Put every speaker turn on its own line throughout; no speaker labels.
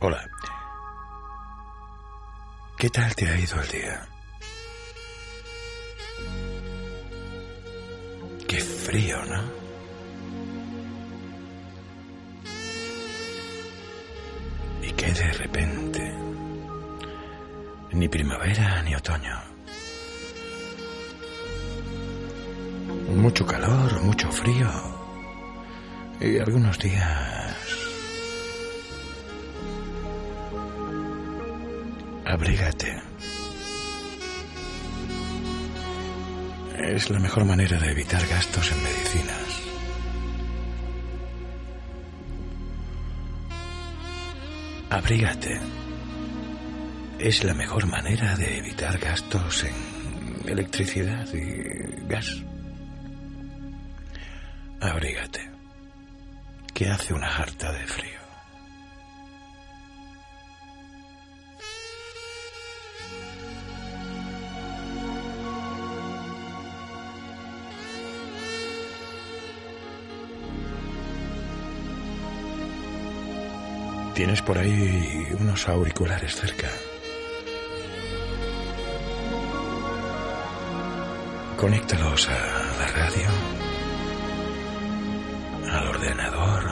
Hola. ¿Qué tal te ha ido el día? Qué frío, ¿no? Y que de repente, ni primavera ni otoño. Mucho calor, mucho frío. Y algunos días... Abrígate. Es la mejor manera de evitar gastos en medicinas. Abrígate. Es la mejor manera de evitar gastos en electricidad y gas. Abrígate, que hace una harta de frío. Tienes por ahí unos auriculares cerca. Conéctalos a la radio, al ordenador,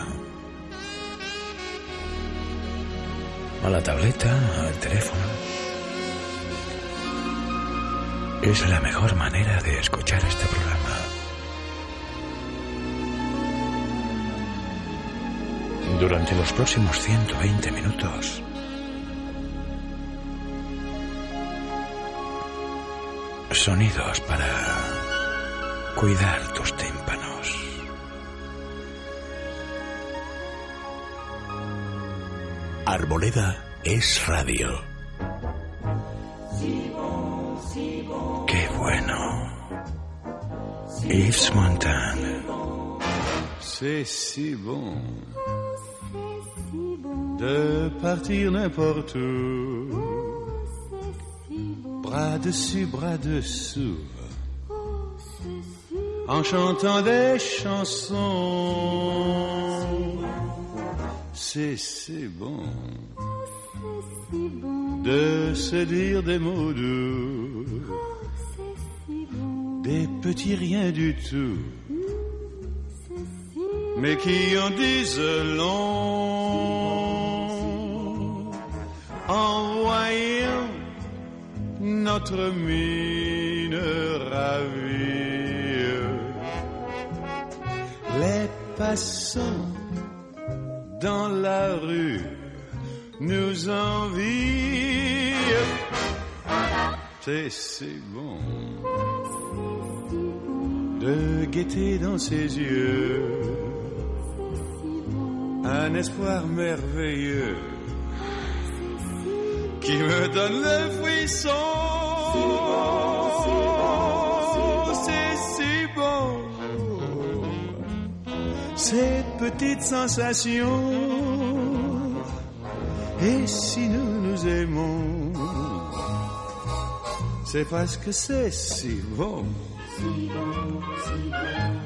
a la tableta, al teléfono. Es la mejor manera de escuchar este programa. Durante los próximos 120 minutos. Sonidos para cuidar tus tímpanos.
Arboleda es radio.
Qué bueno. Yves Montand.
C'est si bon de partir n'importe où. Bras dessus, bras dessous. En chantant des chansons. C'est si bon de se dire des mots doux. Des petits riens du tout mais qui en disent long en voyant notre mine ravie. Les passants dans la rue nous envient. C'est si bon de guetter dans ses yeux un espoir merveilleux qui me donne le frisson. C'est si bon, ces petites sensations. Et si nous nous aimons, c'est parce que c'est si bon. C'est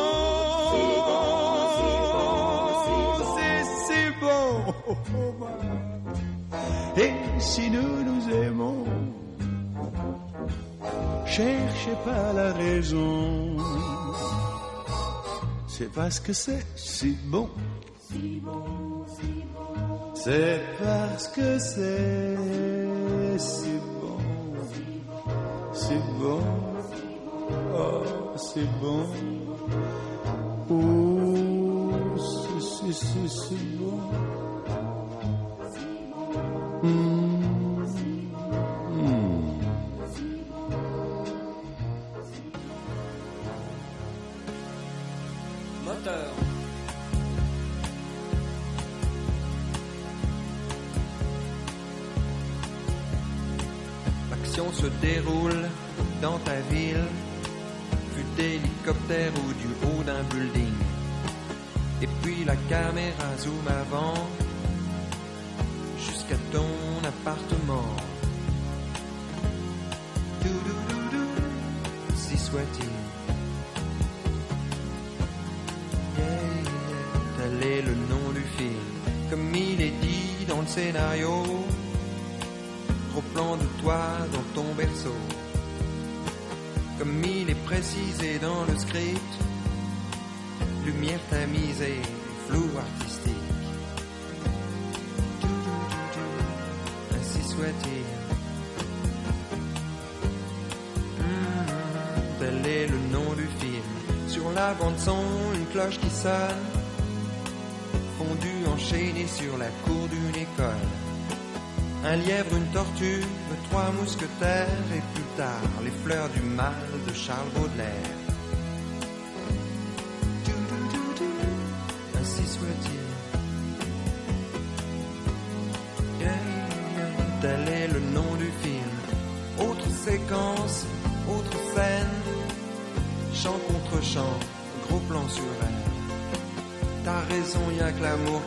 Et si nous nous aimons, cherchez pas la raison.
C'est parce que c'est si bon. C'est parce que c'est si bon. Si bon. Oh, c'est bon. Oh, c'est, c'est, c'est bon.
L'action se déroule dans ta ville, vue d'hélicoptère ou du haut d'un building. Et puis la caméra zoom la bande son, une cloche qui sonne, fondue enchaînée sur la cour d'une école. Un lièvre, une tortue, trois mousquetaires et plus tard les fleurs du mal de Charles Baudelaire.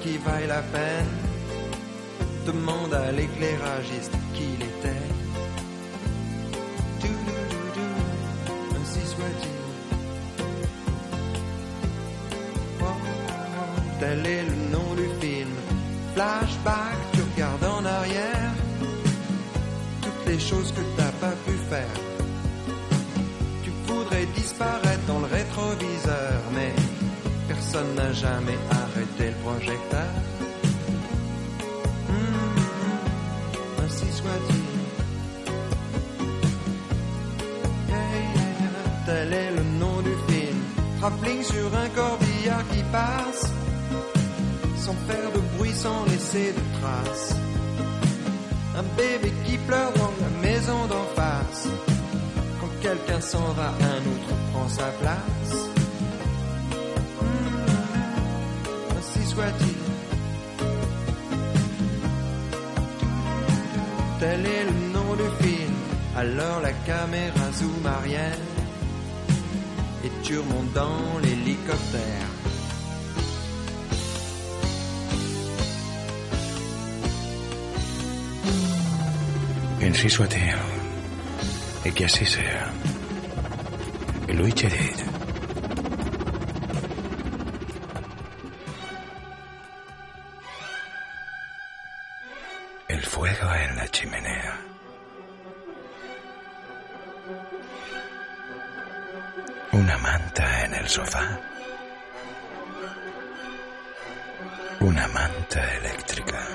Qui vaille la peine. Demande à l'éclairagiste qui il était. Dou-dou-dou-dou, Ainsi soit-il. Oh, tel est le nom du film. Flashback, tu regardes en arrière. Toutes les choses que t'as pas pu faire. Tu voudrais disparaître dans le rétroviseur, mais personne n'a jamais arrêté le projecteur. Hmm, ainsi soit-il. Tel est le nom du film. Travelling sur un corbillard qui passe, sans faire de bruit, sans laisser de traces. Un bébé qui pleure dans la maison d'en face. Quand quelqu'un s'en va, un autre prend sa place. Soit-il. Tel est le nom du film. Alors la caméra zoom arrière et tu remontes dans l'hélicoptère.
Ainsi soit-il. Que así sea. Louis Cherit. El Una manta eléctrica.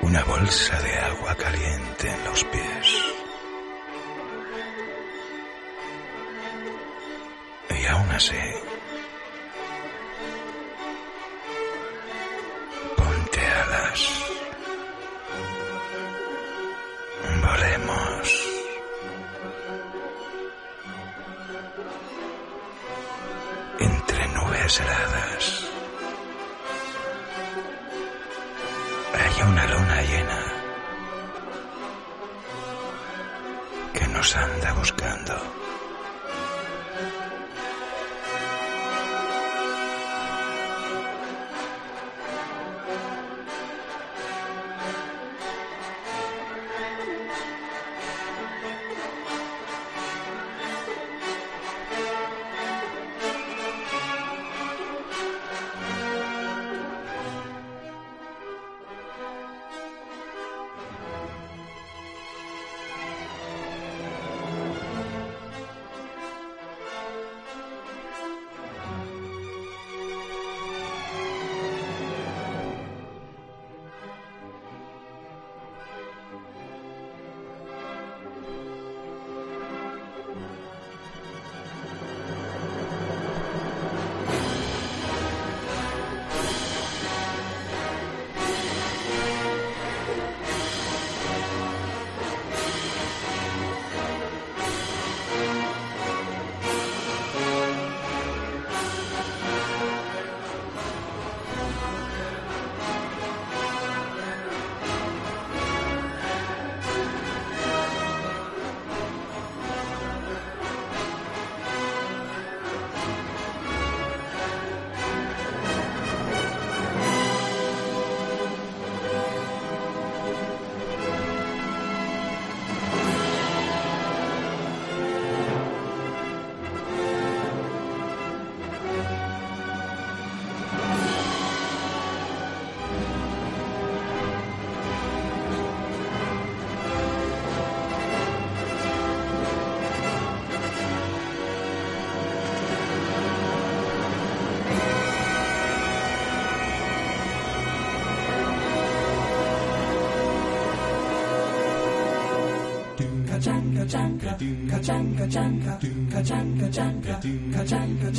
Una bolsa de agua caliente en los pies. Y aún así,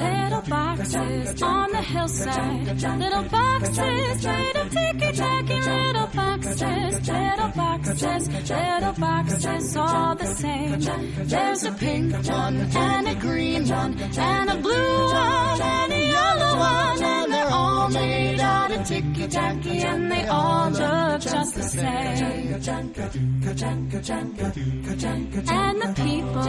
Little boxes on the hillside. Little boxes made of ticky tacky. Little boxes, little boxes, little boxes all the same. There's a pink one and a green one and a blue one and a yellow one all made out of ticky tacky and they all look just the same. And the people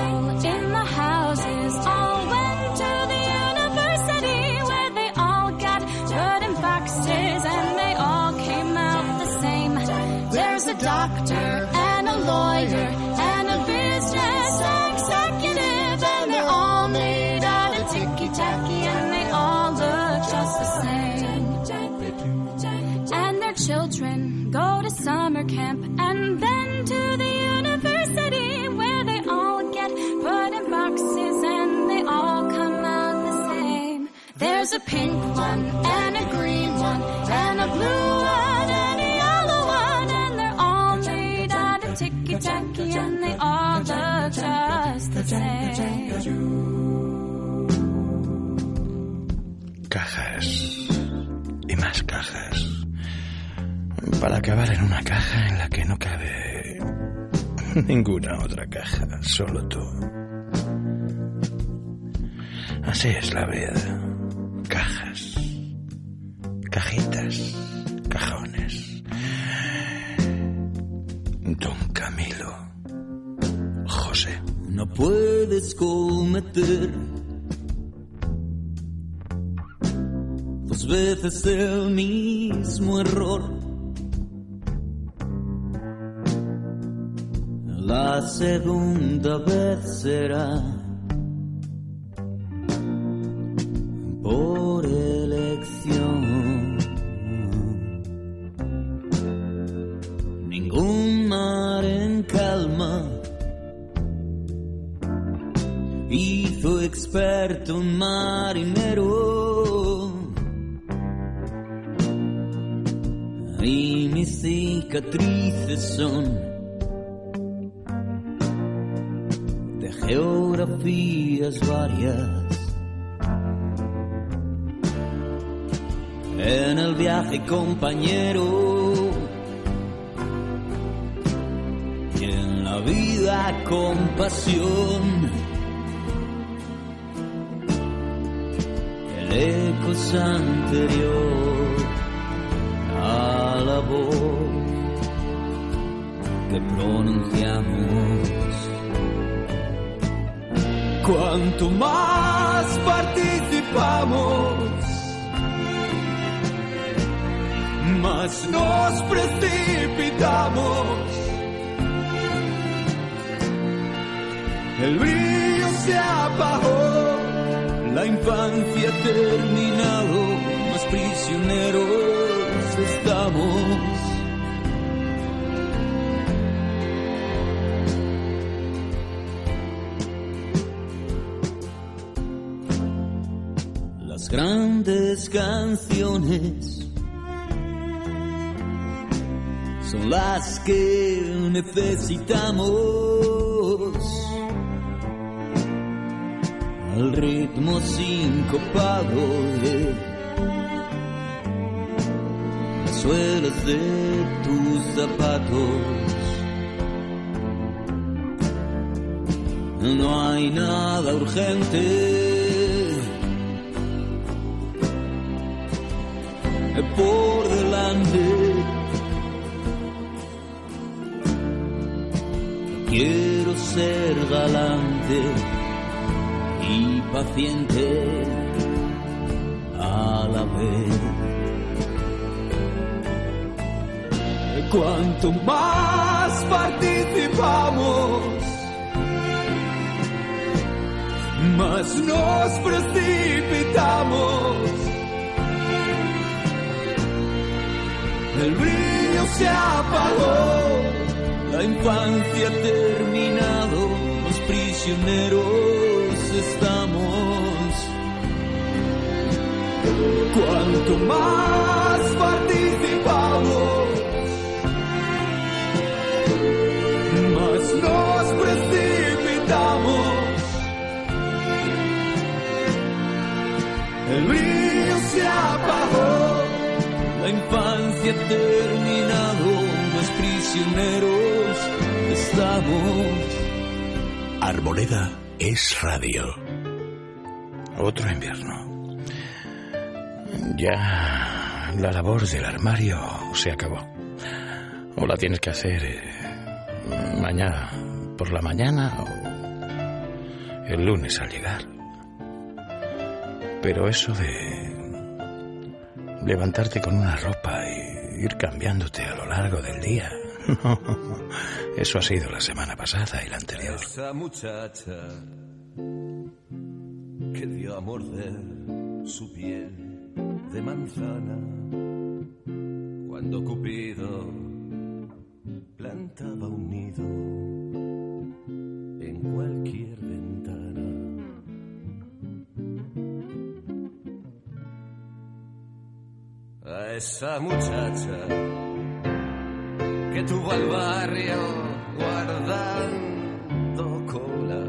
in the houses all went to the university where they all got put in boxes and they all came out the same. There's a doctor summer camp and then to the university where they all get put in boxes and they all come out the same. There's a pink one and a green one and a blue one and a yellow one and they're all made out of ticky tacky and they all look just the same.
Cajas. Y más cajas. Para acabar en una caja en la que no cabe ninguna otra caja, solo tú. Así es la vida. Cajas. Cajitas. Cajones. Don Camilo. José.
No puedes cometer dos veces el mismo error. La segunda vez será por elección. Ningún mar en calma hizo experto un marinero. Y mis cicatrices son geografías varias. En el viaje compañero y en la vida compasión. El eco anterior a la voz que pronunciamos. Cuanto más participamos, más nos precipitamos. El brillo se apagó, la infancia terminado, más prisioneros estamos. Canciones. Son las que necesitamos. Al ritmo sincopado de las suelas de tus zapatos. No hay nada urgente por delante. Quiero ser galante y paciente a la vez. Cuanto más participamos, más nos precipitamos. el brillo se apagó, la infancia ha terminado, los prisioneros estamos. Cuanto más participamos, más nos precipitamos.
El brillo se apagó, la infancia ha terminado, más prisioneros estamos.
Arboleda es radio. Otro invierno. Ya la labor del armario se acabó. O la tienes que hacer eh, mañana por la mañana o el lunes al llegar. Pero eso de levantarte con una ropa y ir cambiándote a lo largo del día, eso ha sido la semana pasada y la anterior.
Esa muchacha que dio a morder su piel de manzana cuando Cupido plantaba un nido en cualquier A esa muchacha que tuvo al barrio guardando cola,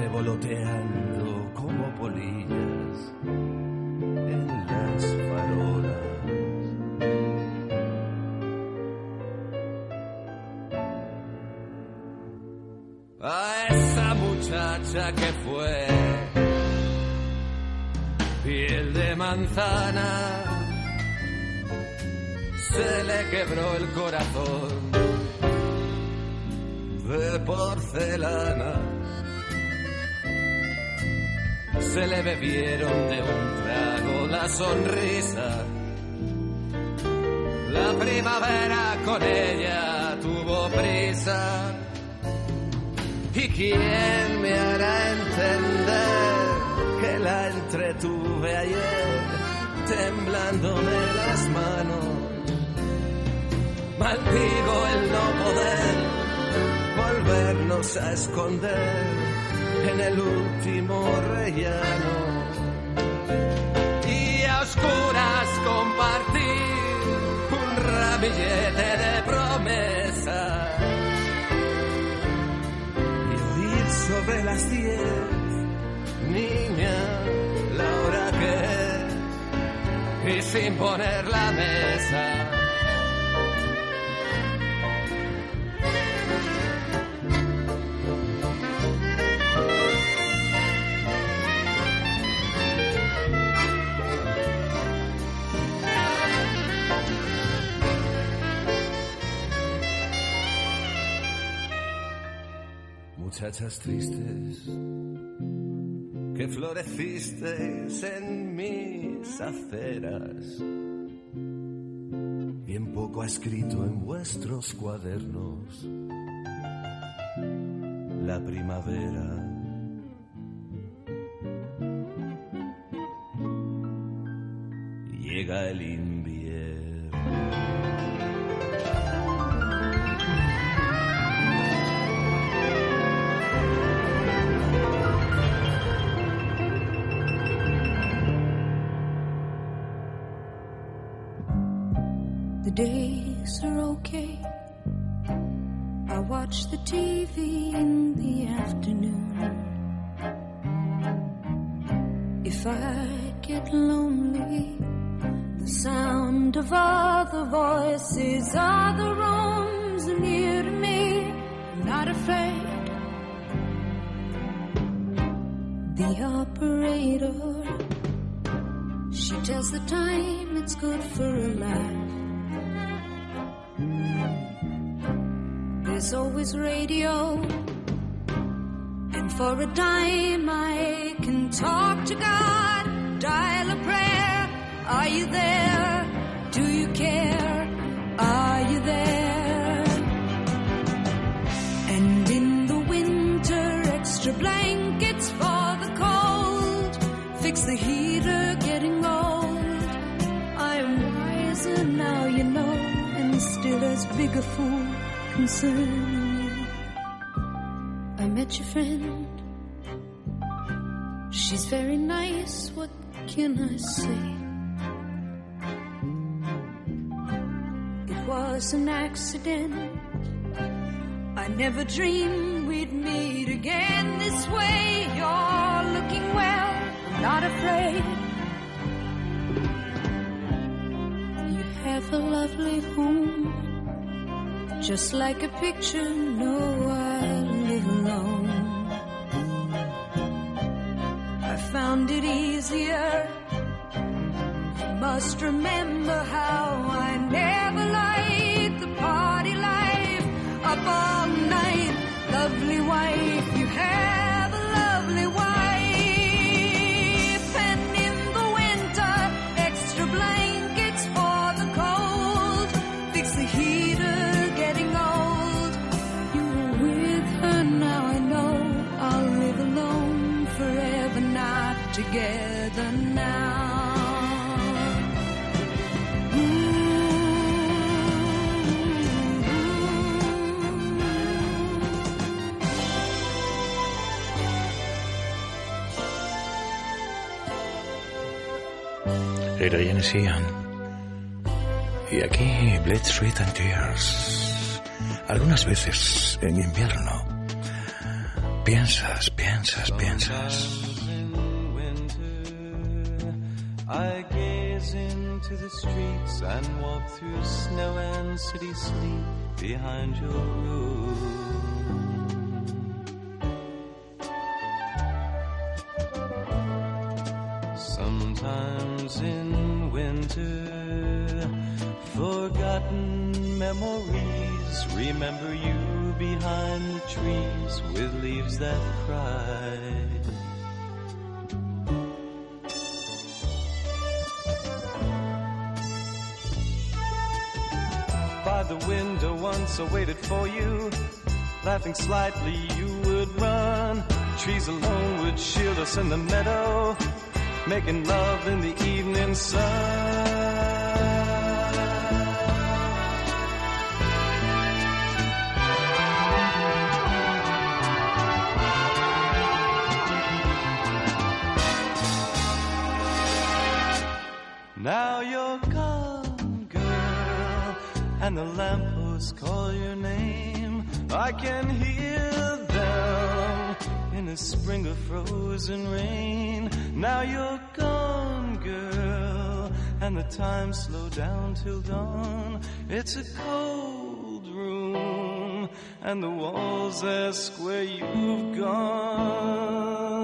revoloteando como polillas en las farolas. A esa muchacha que fue piel de manzana se le quebró el corazón de porcelana. Se le bebieron de un trago la sonrisa. La primavera con ella tuvo prisa. ¿Y quién me hará entender la entretuve ayer temblándome las manos? Maldigo el no poder volvernos a esconder en el último rellano y a oscuras compartir un ramillete de promesas y oír sobre las diez, y sin poner la mesa. muchachas tristes que florecisteis en mis aceras. Bien poco ha escrito en vuestros cuadernos la primavera. Llega el invierno.
Okay. I watch the TV in the afternoon. If I get lonely, the sound of other voices, other rooms near to me. I'm not afraid. The operator, she tells the time it's good for a laugh. There's always radio. And for a dime, I can talk to God, dial a prayer. Are you there? Do you care? Are you there? And in the winter, extra blankets for the cold. Fix the heater, as big a fool concerning you. I met your friend. She's very nice, what can I say? It was an accident. I never dreamed we'd meet again this way. You're looking well, I'm not afraid. You have a lovely home. Just like a picture, no, I live alone. I found it easier. Must remember how I never liked the party life.
Era Janis Ian. Y aquí Blood, Sweat and Tears. Algunas veces en invierno. Piensas, piensas, piensas.
I gaze into and walk. Remember you behind the trees with leaves that cry. By the window once I waited for you. Laughing slightly, you would run. Trees alone would shield us in the meadow. Making love in the evening sun. And the lampposts call your name. I can hear them in a spring of frozen rain. Now you're gone, girl, and the time slowed down till dawn. It's a cold room, and the walls ask where you've gone.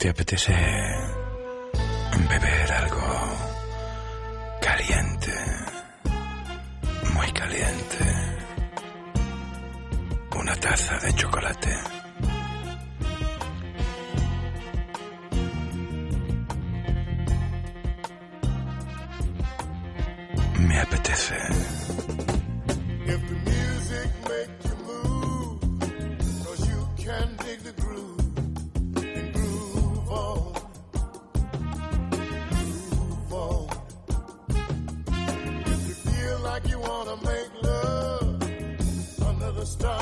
¿Te apetece
Stop.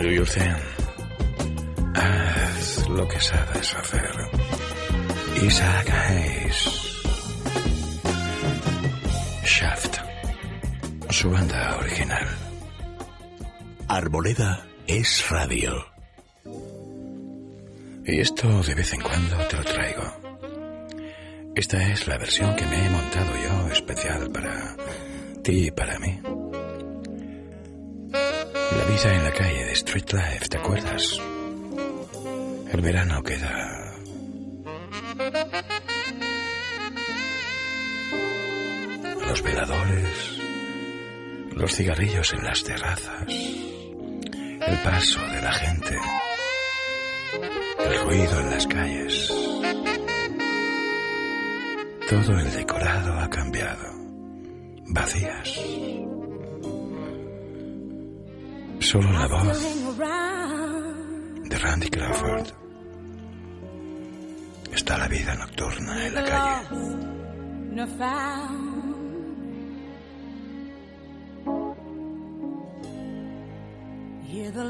Do your thing.
Haz lo que sabes hacer. Isaac Hayes. Shaft. Su banda original.
Arboleda es radio.
Y esto de vez en cuando te lo traigo. Esta es la versión que me he montado yo especial para ti y para mí. La vida en la calle de Street Life, ¿te acuerdas? El verano queda... Los veladores, los cigarrillos en las terrazas, el paso de la gente, el ruido en las calles. Todo el decorado ha cambiado. Vacías. Solo la voz de Randy Crawford. Está la vida nocturna en la calle.
Hear the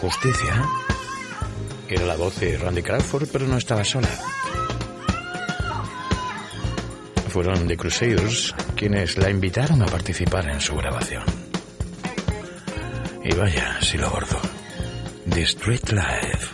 Justicia. Era la voz de Randy Crawford, pero no estaba sola. Fueron The Crusaders quienes la invitaron a participar en su grabación. Y vaya, si lo gordo. The Street Life.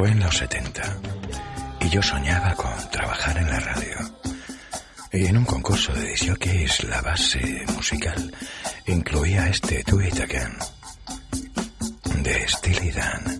Fue en los 70 y yo soñaba con trabajar en la radio. Y en un concurso de disjockeys la base musical incluía este Do It Again de Steely Dan.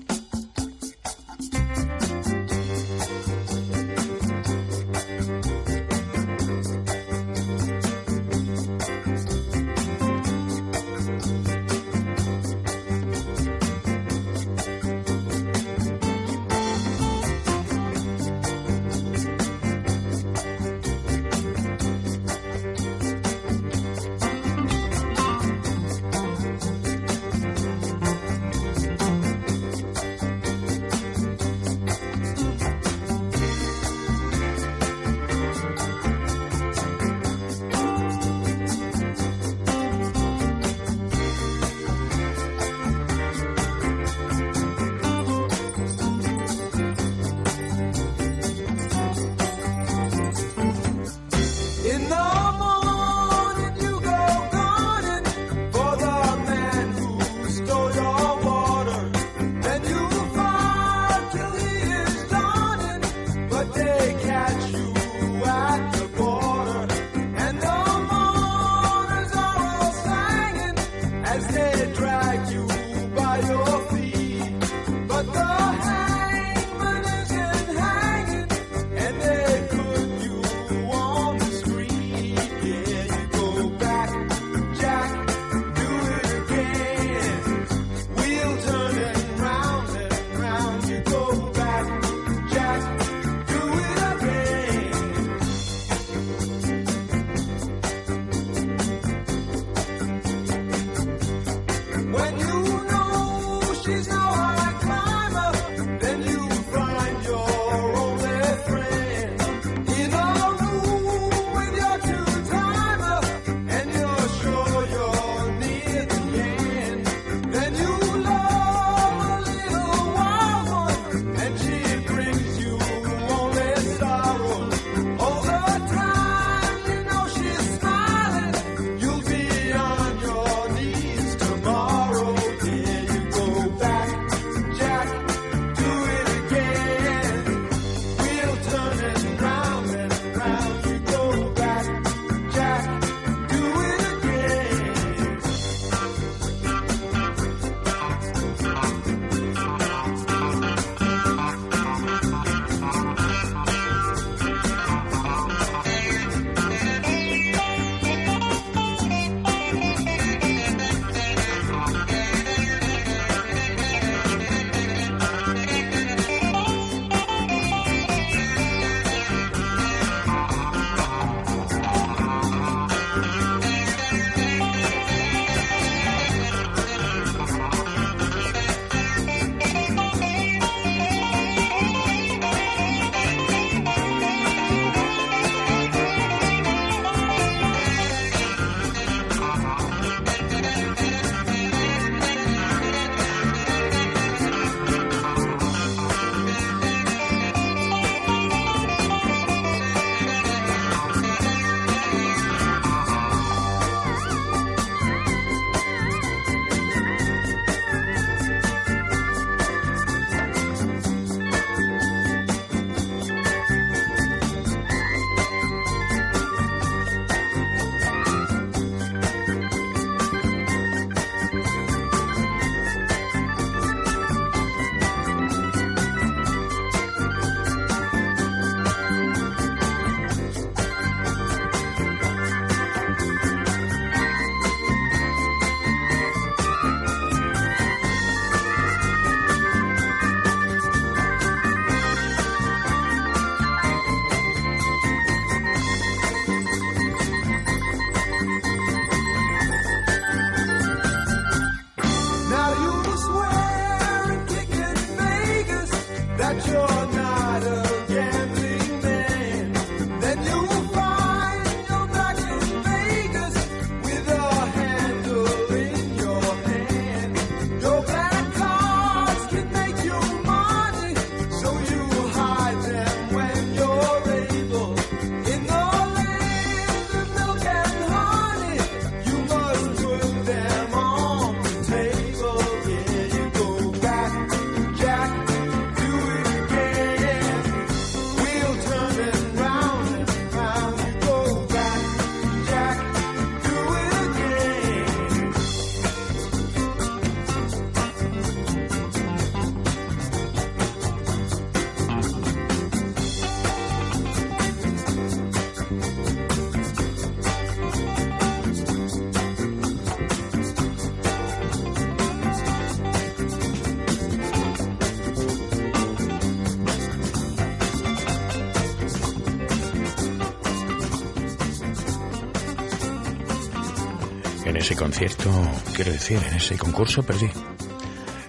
concierto, quiero decir, en ese concurso perdí.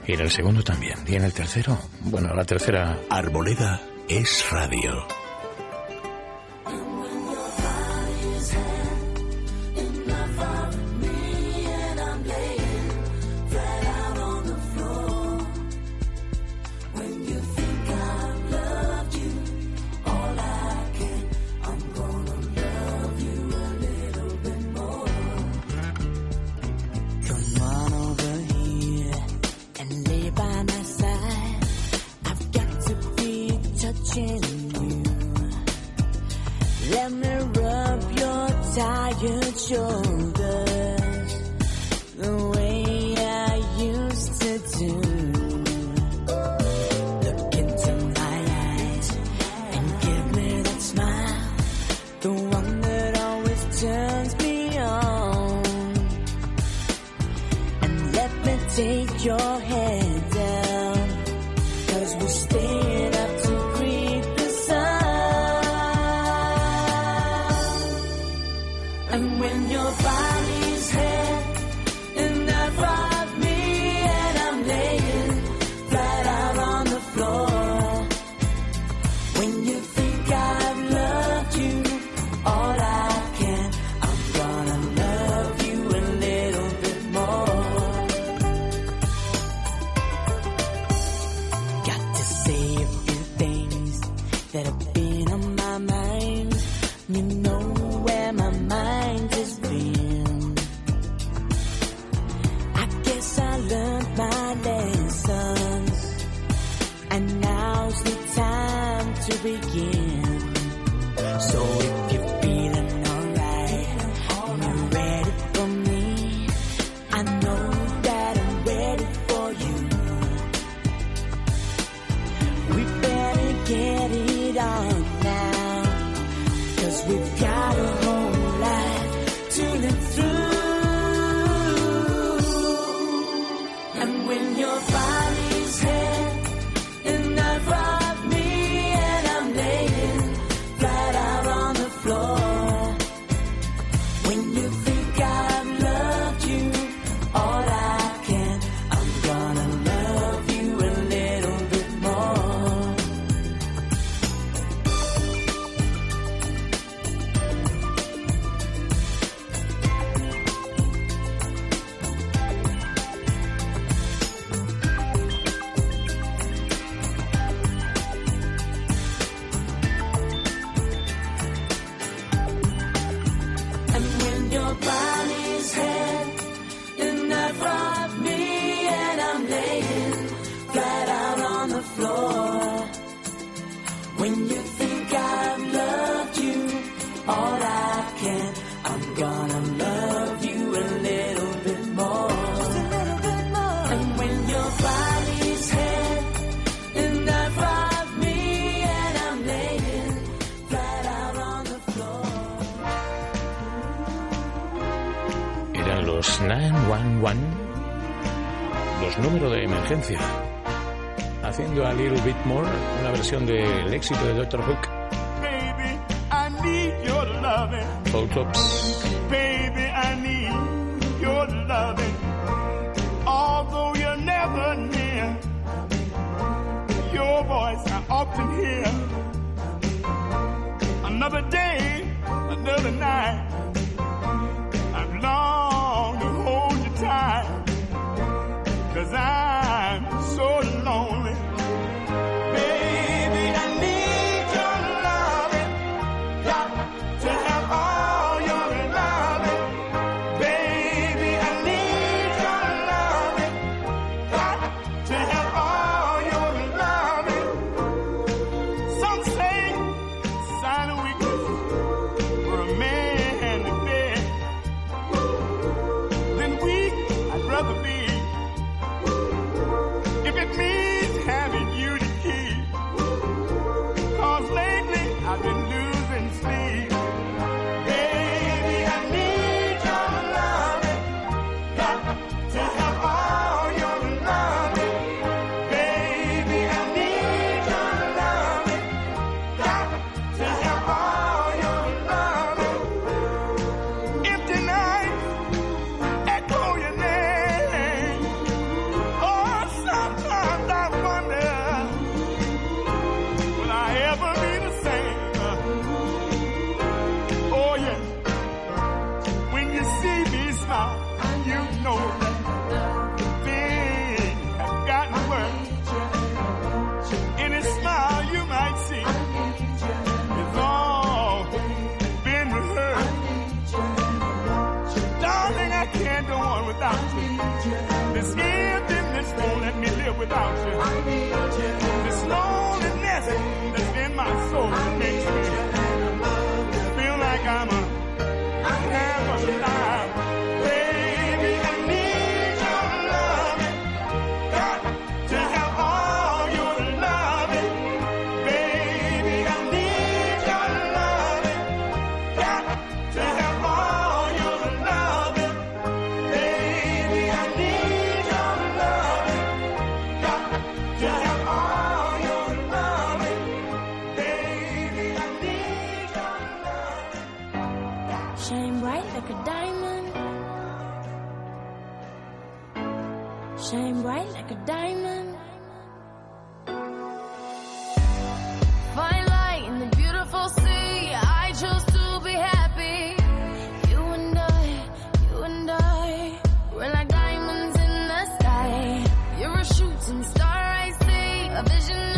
Y en el segundo también. Y en el tercero, bueno, la tercera...
Arboleda es radio.
número de emergencia, haciendo a Little Bit More una versión del éxito de Doctor Hook.
Baby, I need your loving.
Tops.
Baby, I need your loving. Although you're never near, your voice I often hear. Another day. A
shooting star I see, a vision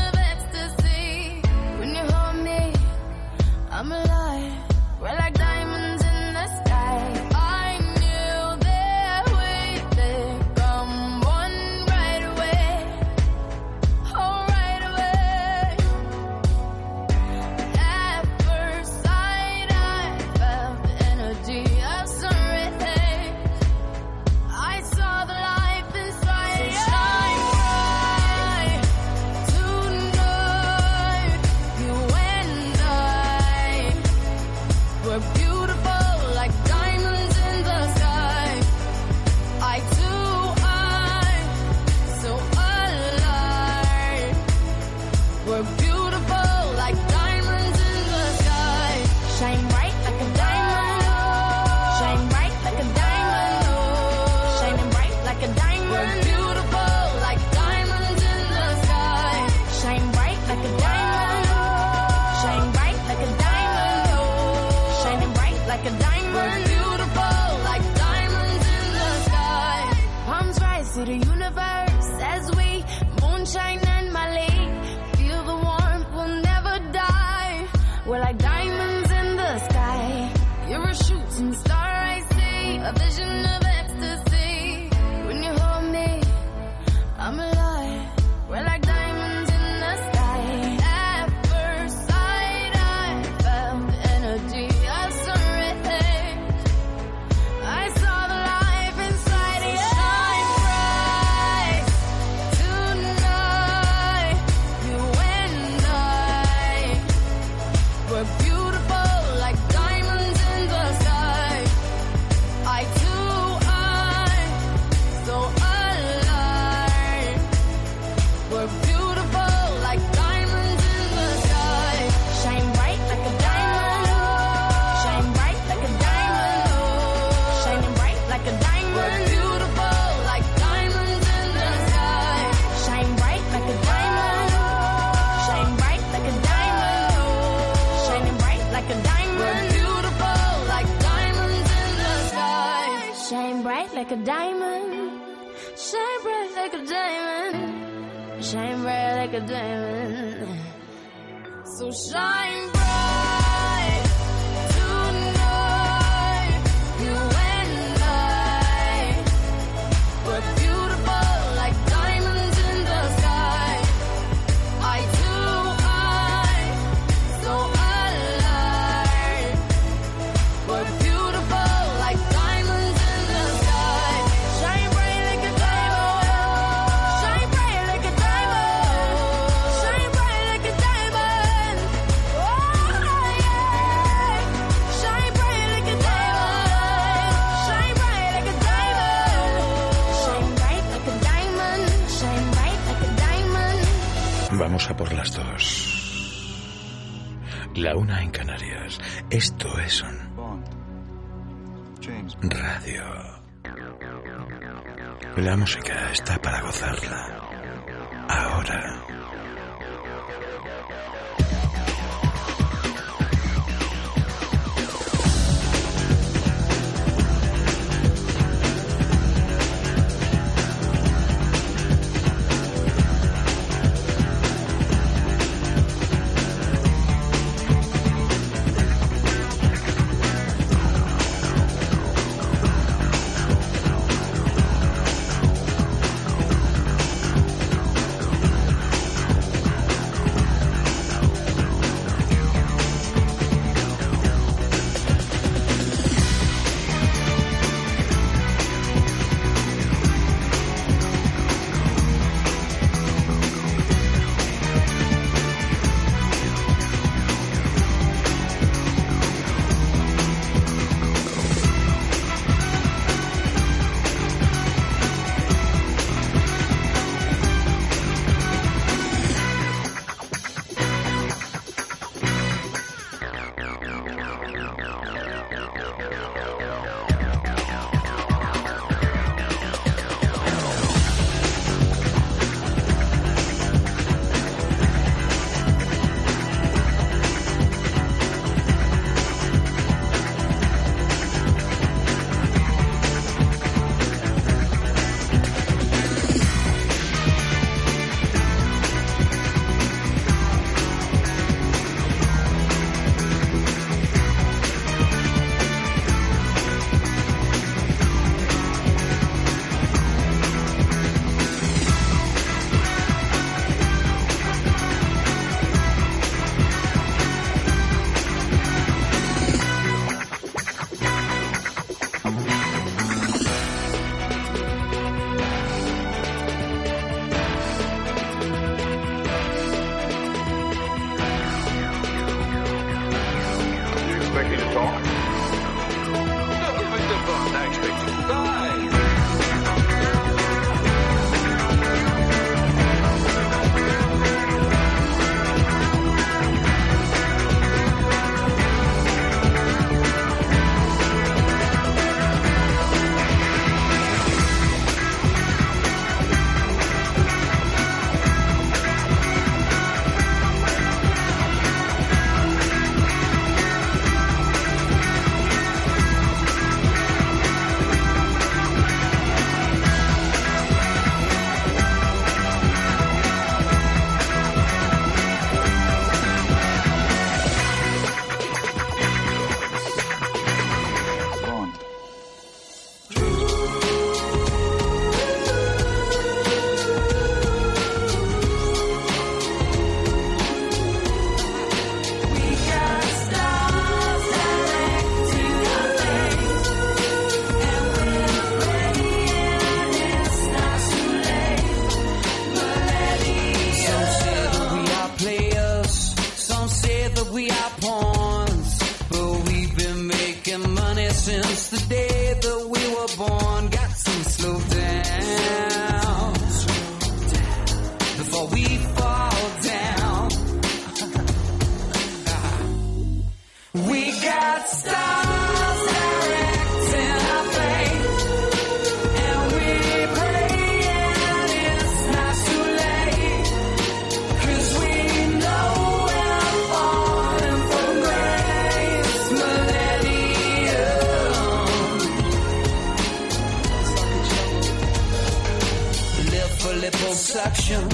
addiction.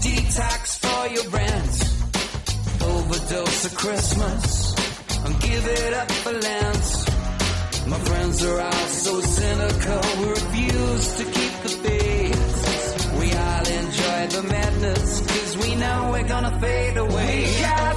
Detox for your brands. Overdose of Christmas. I'm give it up for Lance. My friends are all so cynical. We refuse to keep the faith. We all enjoy the madness. Cause we know we're gonna fade away. We got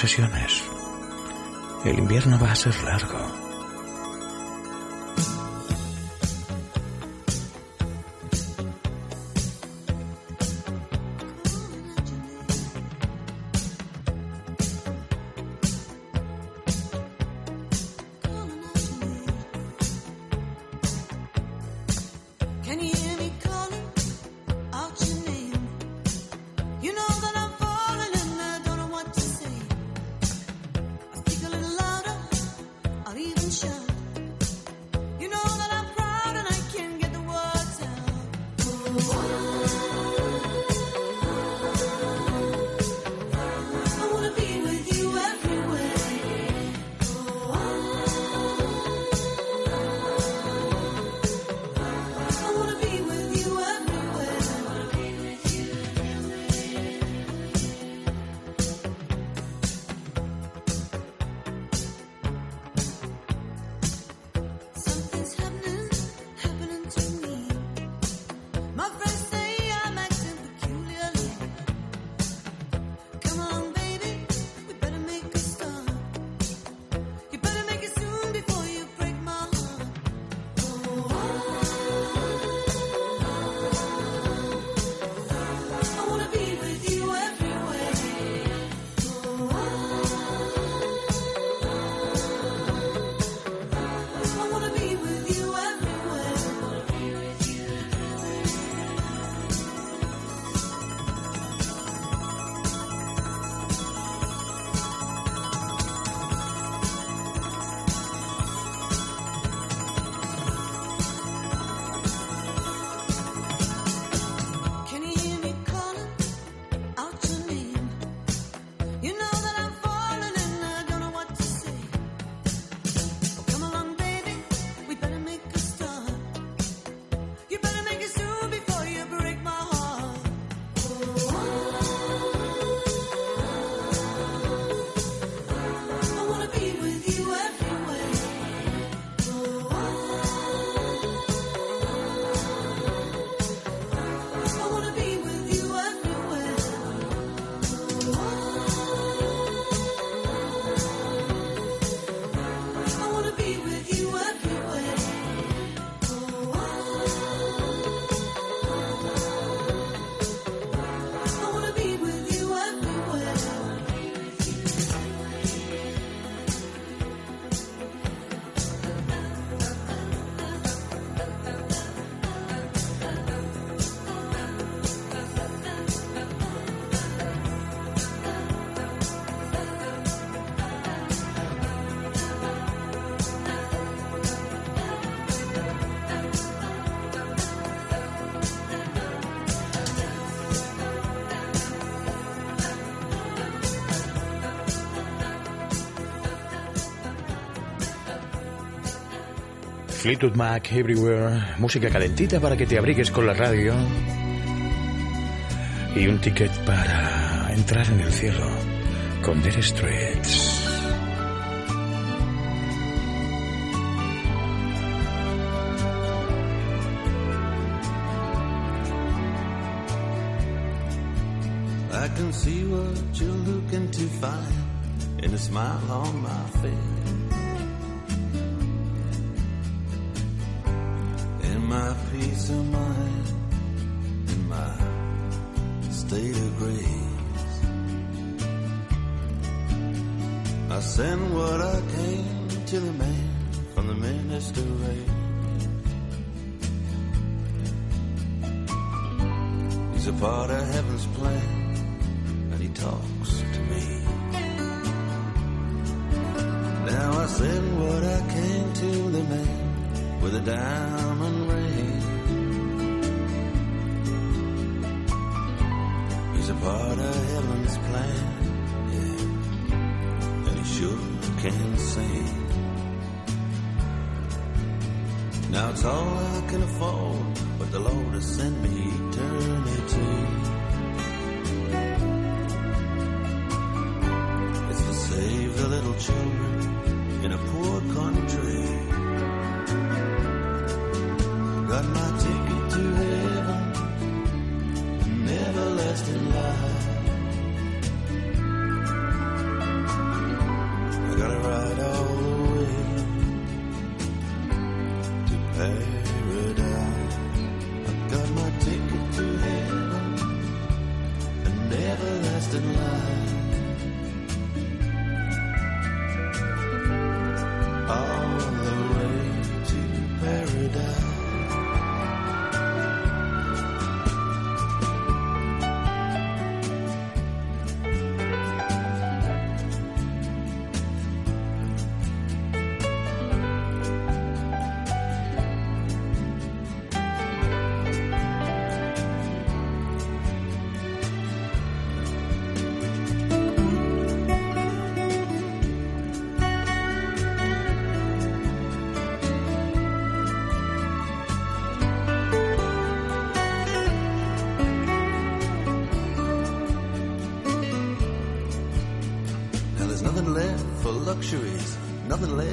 obsesiones. El invierno va a ser largo. Fleetwood Mac, Everywhere, música calentita para que te abrigues con la radio y un ticket para entrar en el cielo con Dead Straits.
I can see what you're looking to find in a smile on my face. mine in my state of grace. I send what I came to the man from the minister. He's a part of heaven's plan.
2011.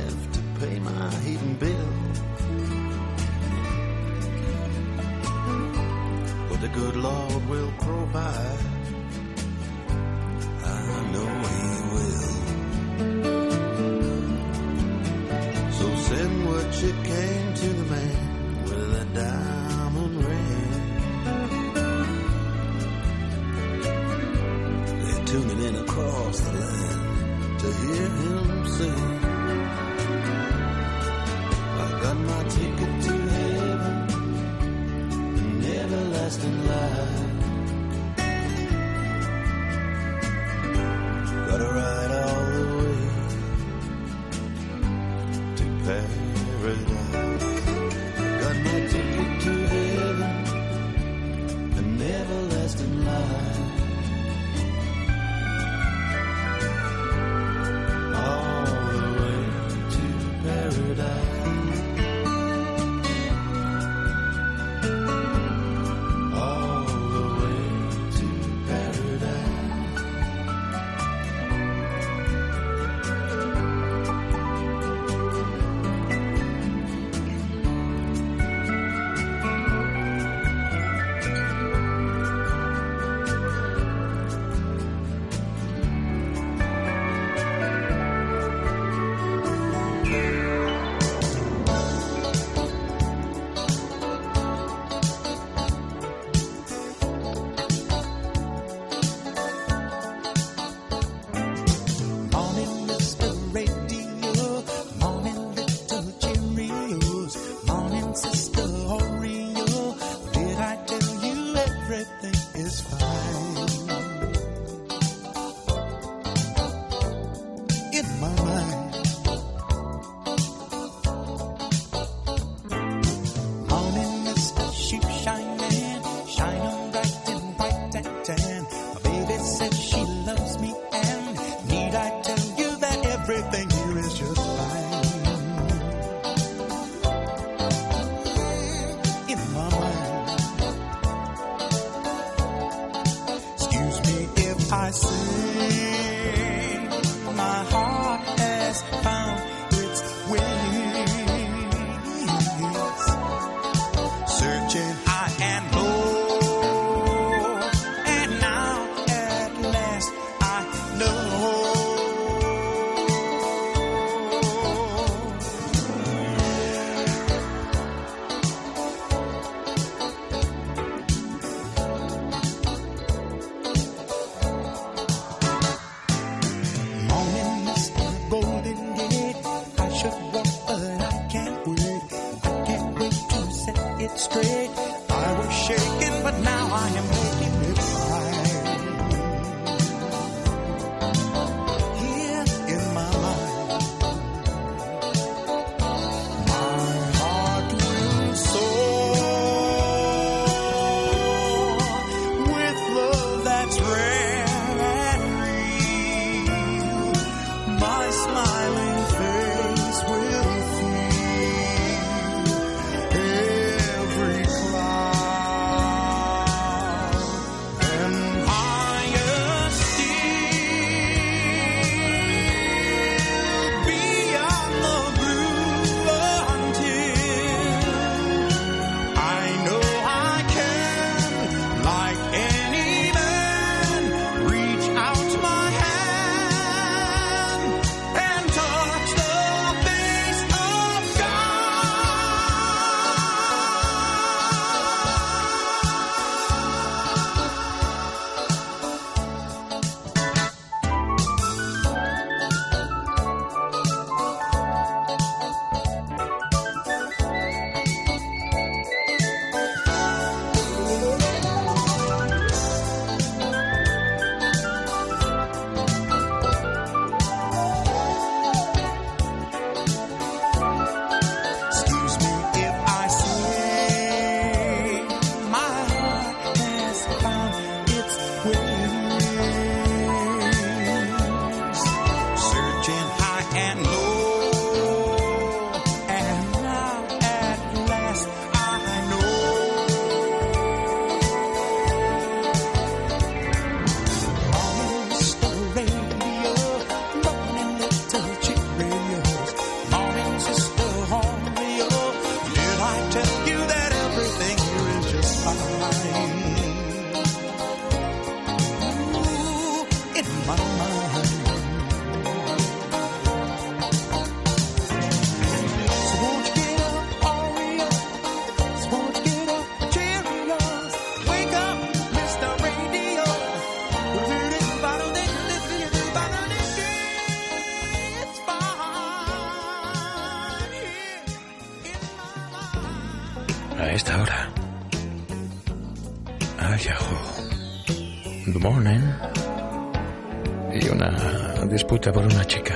Por una chica.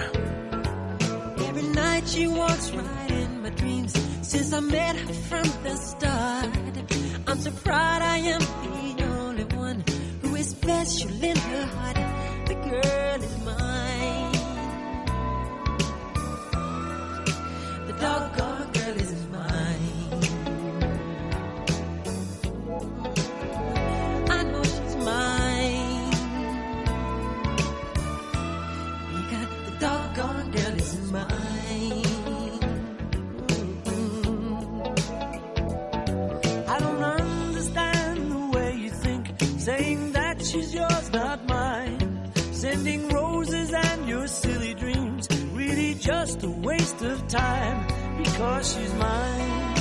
Not mine. Sending roses and your silly dreams, really just a waste of time, because she's mine.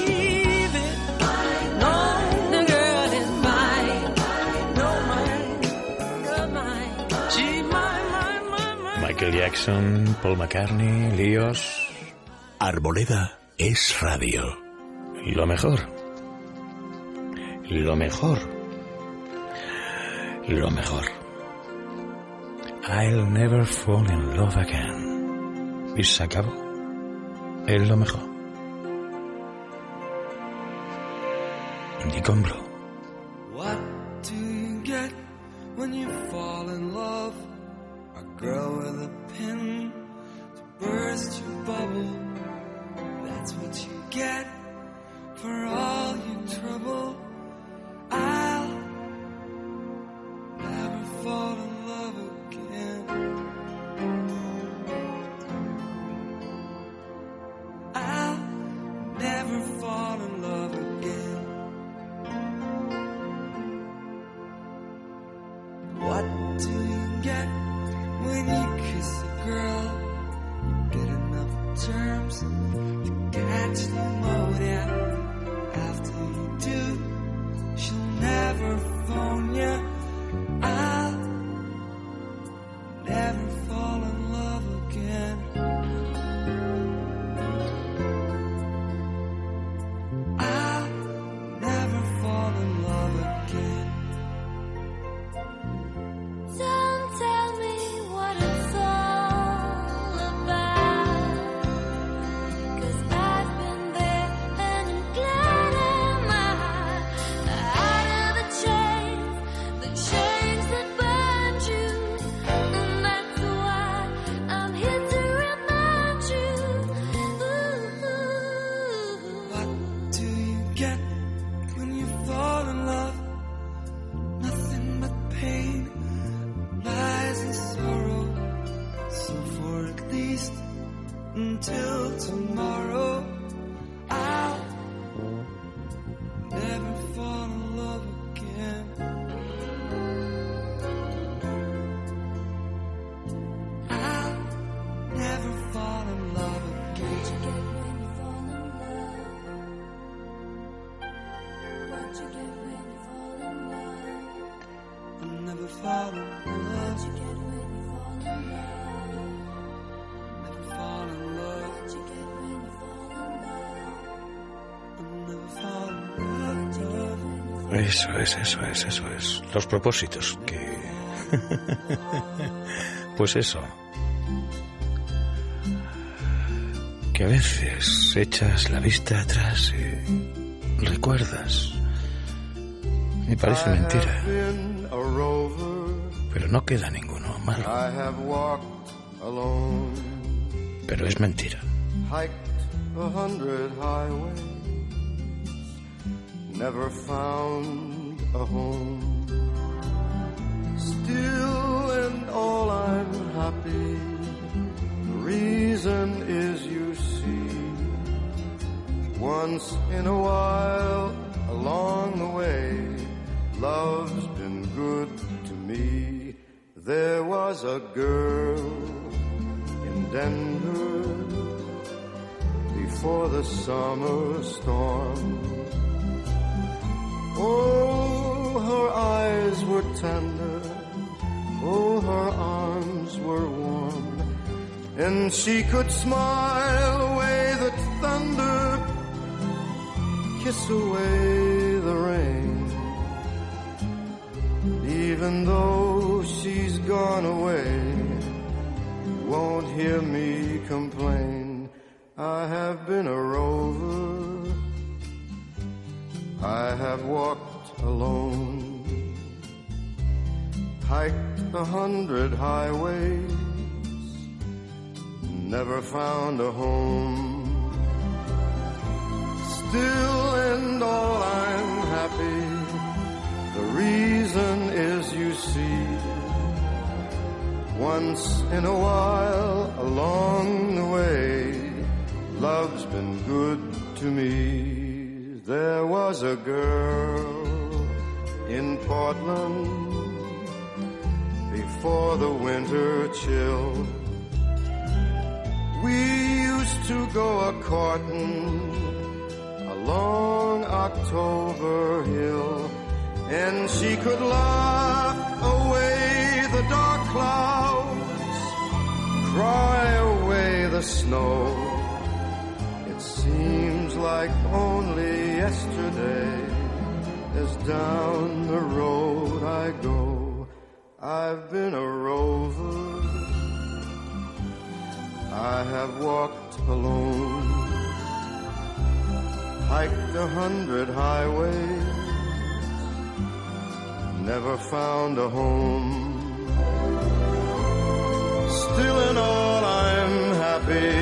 Michael Jackson, Paul McCartney, líos.
Arboleda es radio.
Lo mejor. Lo mejor. Lo mejor. I'll never fall in love again. Y se acabó. Es lo mejor. Blue.
What do you get when you fall in love? Girl with a pin to burst your bubble. That's what you get for all your trouble. I'll never fall
Eso es, eso es, eso es. Los propósitos que... pues eso. Que a veces echas la vista atrás y recuerdas. Me parece mentira, pero no queda ninguno malo. Pero es mentira.
Never found a home. Still and all I'm happy. The reason is you see, once in a while along the way, love's been good to me. There was a girl in Denver before the summer storm. Oh, her eyes were tender, oh, her arms were warm, and she could smile away the thunder, kiss away the rain. Even though she's gone away, won't hear me complain. I have been a rover. I have walked alone, hiked a hundred highways, never found a home. Still and all I'm happy. The reason is you see, once in a while along the way, love's been good to me. There was a girl in Portland before the winter chill. We used to go a courting along October Hill, and she could laugh away the dark clouds, cry away the snow. It seems like only yesterday, as down the road I go, I've been a rover. I have walked alone, hiked a hundred highways, never found a home. Still in all I'm happy.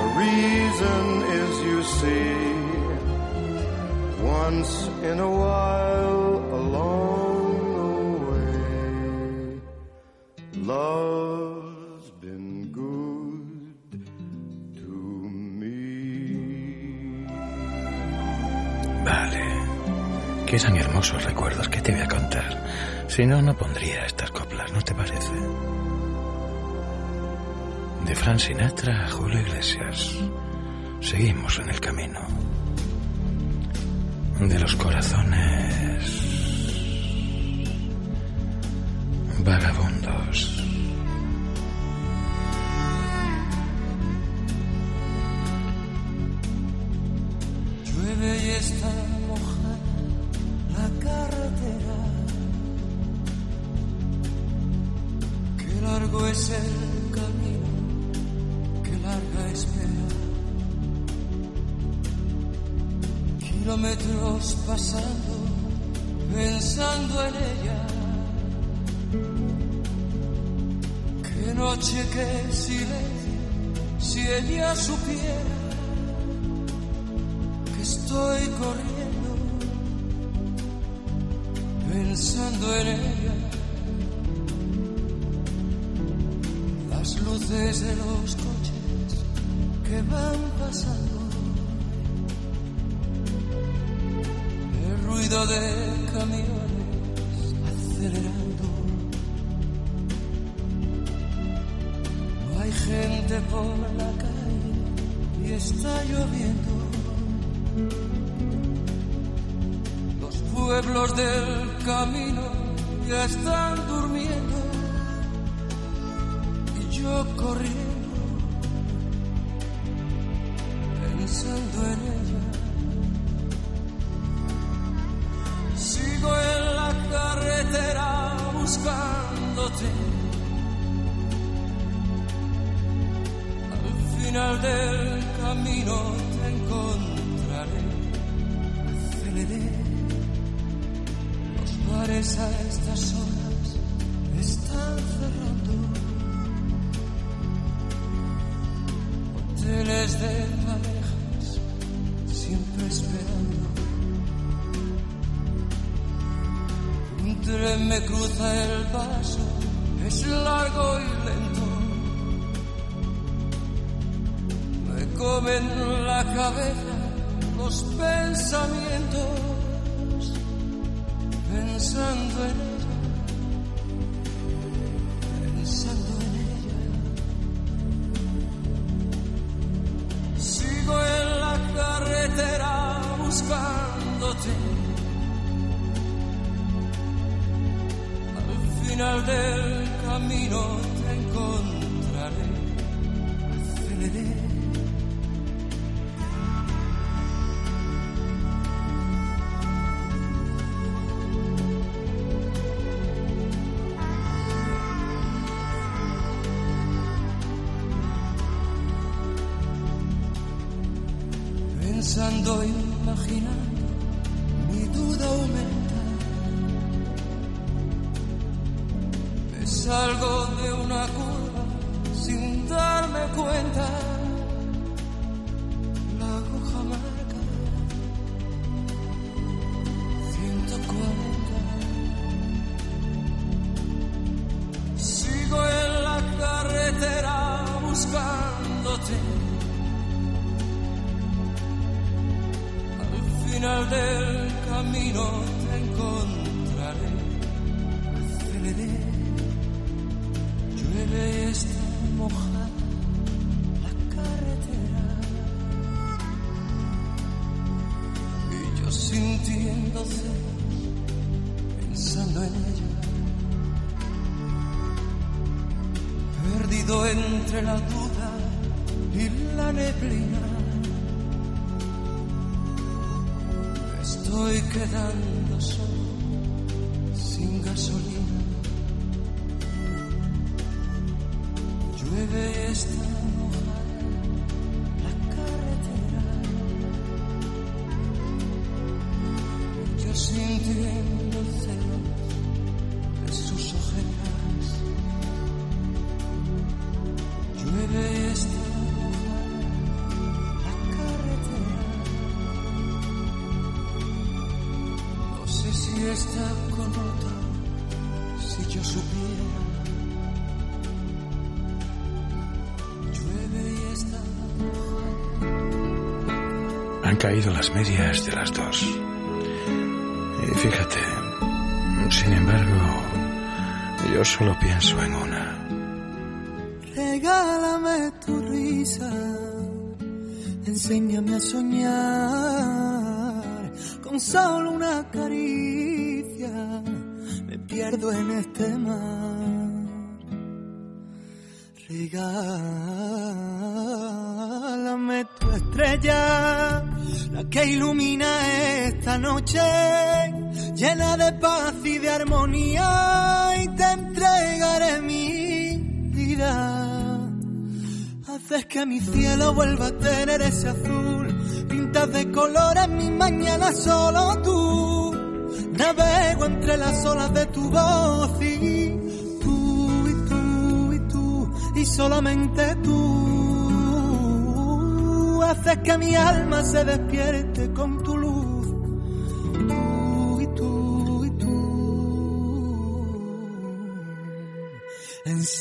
The reason is you see, once in a while along the way, love's been good to me.
Vale. Quedan hermosos recuerdos que te voy a contar. Si no, no pondría estas coplas, ¿no te parece? De Fran Sinatra a Julio Iglesias. Seguimos en el camino. De los corazones vagabundos.
Llueve y está mojada la carretera. Qué largo es el Kilómetros pasando, pensando en ella. Qué noche, qué silencio, si ella supiera que estoy corriendo pensando en ella. Las luces de los coches que van pasando. De camiones acelerando. No hay gente por la calle y está lloviendo. Los pueblos del camino ya están Al final del camino te encontraré.
Caído las medias de las dos. Y fíjate, sin embargo, yo solo pienso en una.
Regálame tu risa, enséñame a soñar con solo una caricia. Me pierdo en este llena de paz y de armonía, y te entregaré mi vida. Haces que mi cielo vuelva a tener ese azul, pintas de colores mi mañana solo tú. Navego entre las olas de tu voz y tú y tú y tú y solamente tú. Haces que mi alma se despierte con tu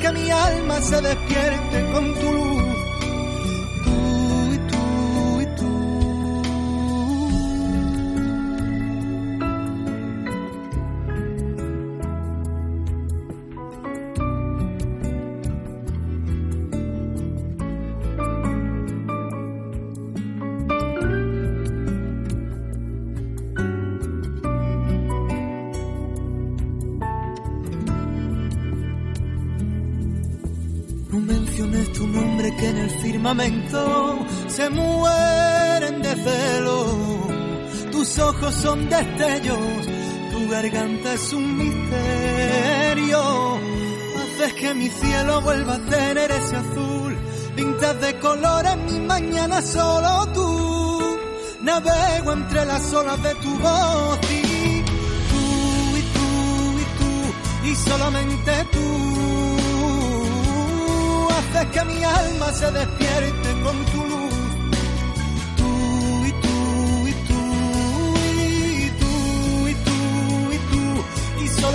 que mi alma se despierte con tu luz. Son destellos, tu garganta es un misterio. Haces que mi cielo vuelva a tener ese azul. Pintas de colores mi mañana solo tú. Navego entre las olas de tu voz y tú y tú y tú y solamente tú haces que mi alma se despierte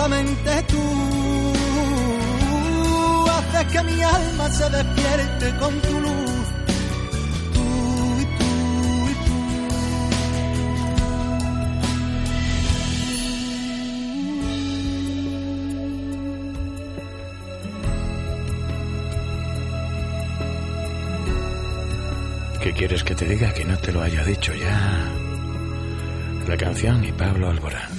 solamente tú haces que mi alma se despierte con tu luz. Tú y tú y tú.
¿Qué quieres que te diga que no te lo haya dicho ya? La canción y Pablo Alborán.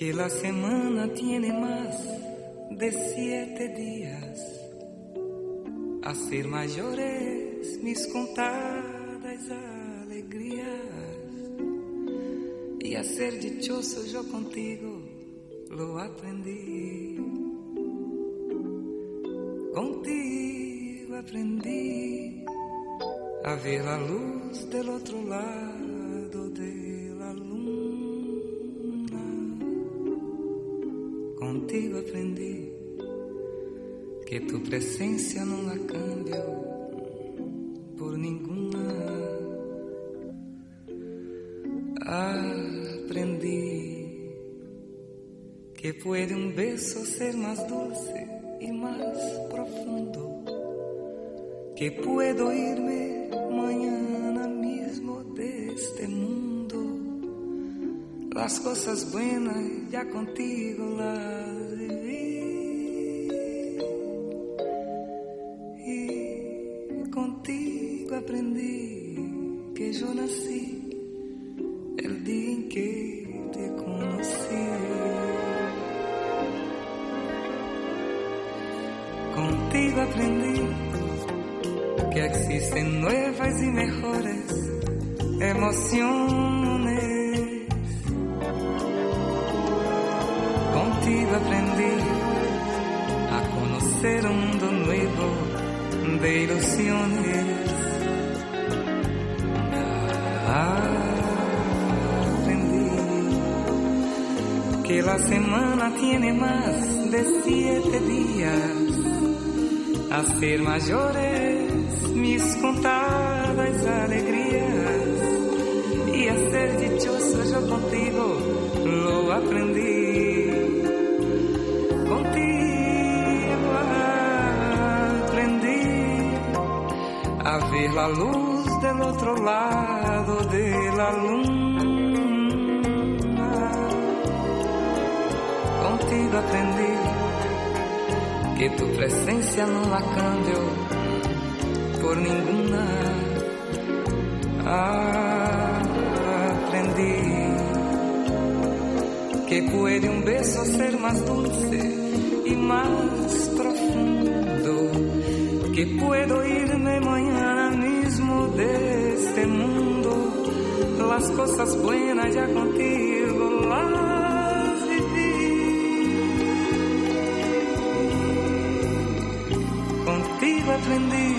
que la semana tiene más de siete días a ser mayores mis contadas alegrías y a ser dichoso yo contigo lo aprendí. Contigo aprendí a ver la luz del otro lado de Contigo aprendí que tu presencia no la cambio por ninguna. Aprendí que puede un beso ser más dulce y más profundo, que puedo irme mañana mismo de este mundo. Las cosas buenas ya contigo las aprendí que yo nací el día en que te conocí. Contigo aprendí que existen nuevas y mejores emociones. Contigo aprendí a conocer un mundo nuevo de ilusiones. Que la semana tiene más de siete días a ser mayores mis contadas alegrías y a ser dichoso yo contigo lo aprendí. Contigo aprendí a a ver la luz del otro lado de la luna. Aprendí que tu presencia no la cambio por ninguna. Aprendí que puede un beso ser más dulce y más profundo, que puedo irme mañana mismo de este mundo. Las cosas buenas ya contigo las aprendí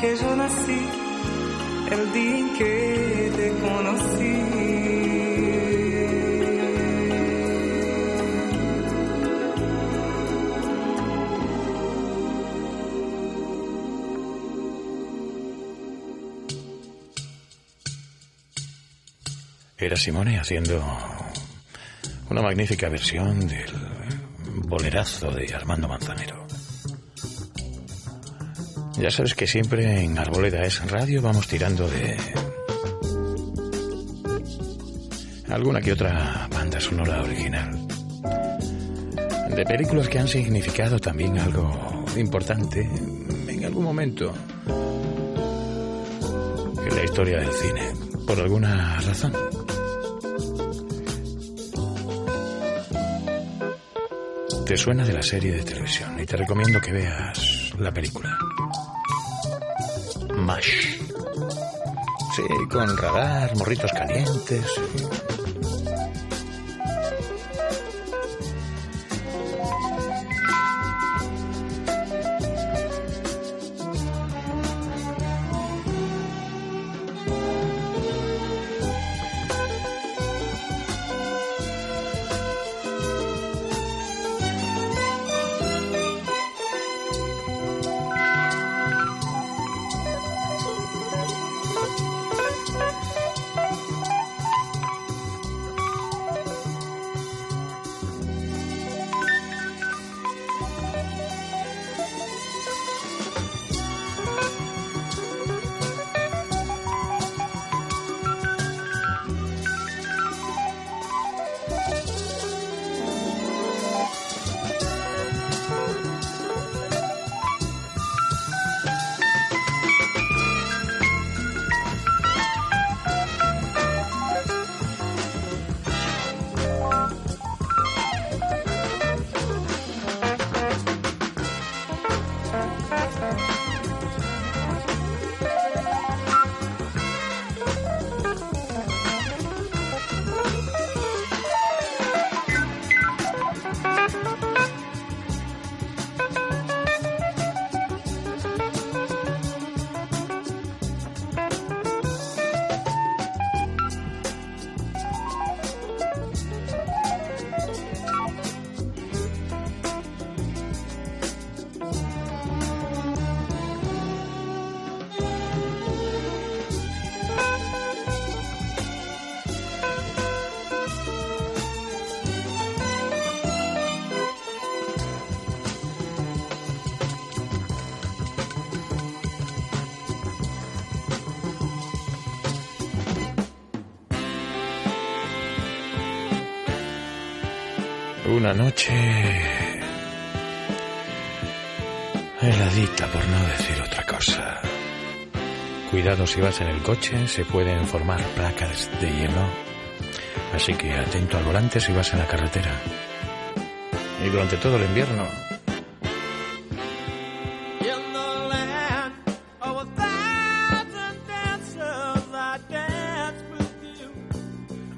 que yo nací el día en que te conocí.
Era Simone haciendo una magnífica versión del bolerazo de Armando Manzanero. Ya sabes que siempre en Arboleda es Radio vamos tirando de alguna que otra banda sonora original. De películas que han significado también algo importante en algún momento en la historia del cine, por alguna razón. Te suena de la serie de televisión y te recomiendo que veas la película. Sí, con radar, morritos calientes. Una noche heladita, por no decir otra cosa. Cuidado si vas en el coche, se pueden formar placas de hielo. Así que atento al volante si vas en la carretera. Y durante todo el invierno,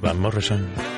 In the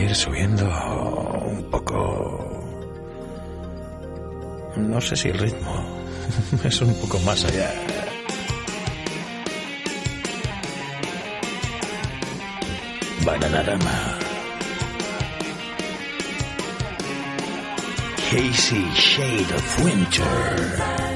ir subiendo un poco... No sé si el ritmo es un poco más allá. Bananarama. Casey Shade of Winter.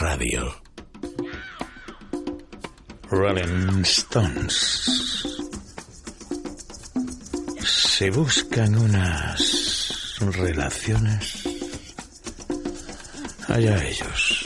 radio.
Rolling Stones. Se buscan unas relaciones allá ellos.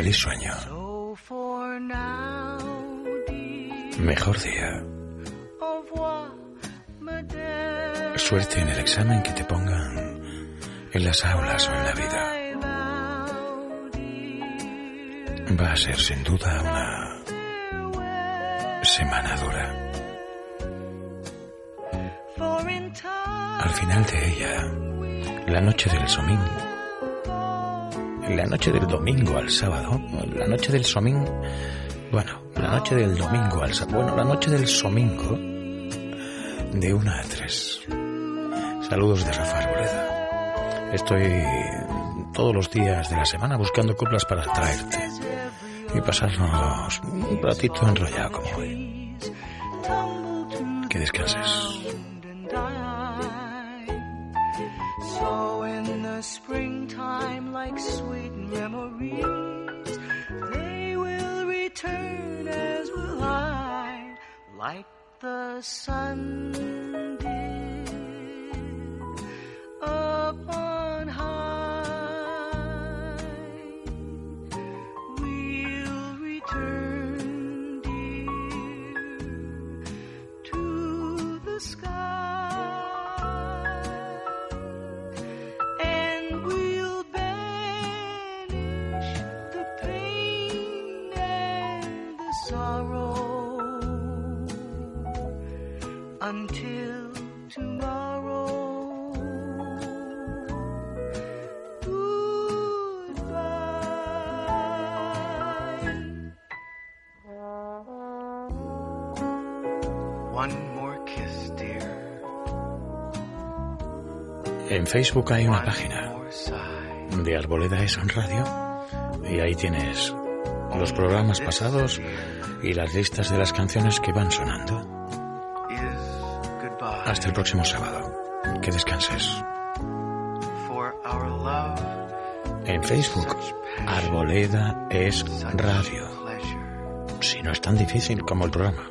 Feliz sueño. Mejor día. Suerte en el examen que te pongan en las aulas o en la vida. Va a ser sin duda una semana dura. Al final de ella, la noche del noche del domingo al sábado, la noche del domingo, bueno, la noche del domingo al sábado, bueno, la noche del domingo, de una a tres. Saludos de Rafa Arboleda. Estoy todos los días de la semana buscando coplas para traerte y pasarnos un ratito enrollado como hoy. Facebook hay una página de Arboleda es Radio y ahí tienes los programas pasados y las listas de las canciones que van sonando. Hasta el próximo sábado. Que descanses. En Facebook, Arboleda es Radio. Si no es tan difícil como el programa.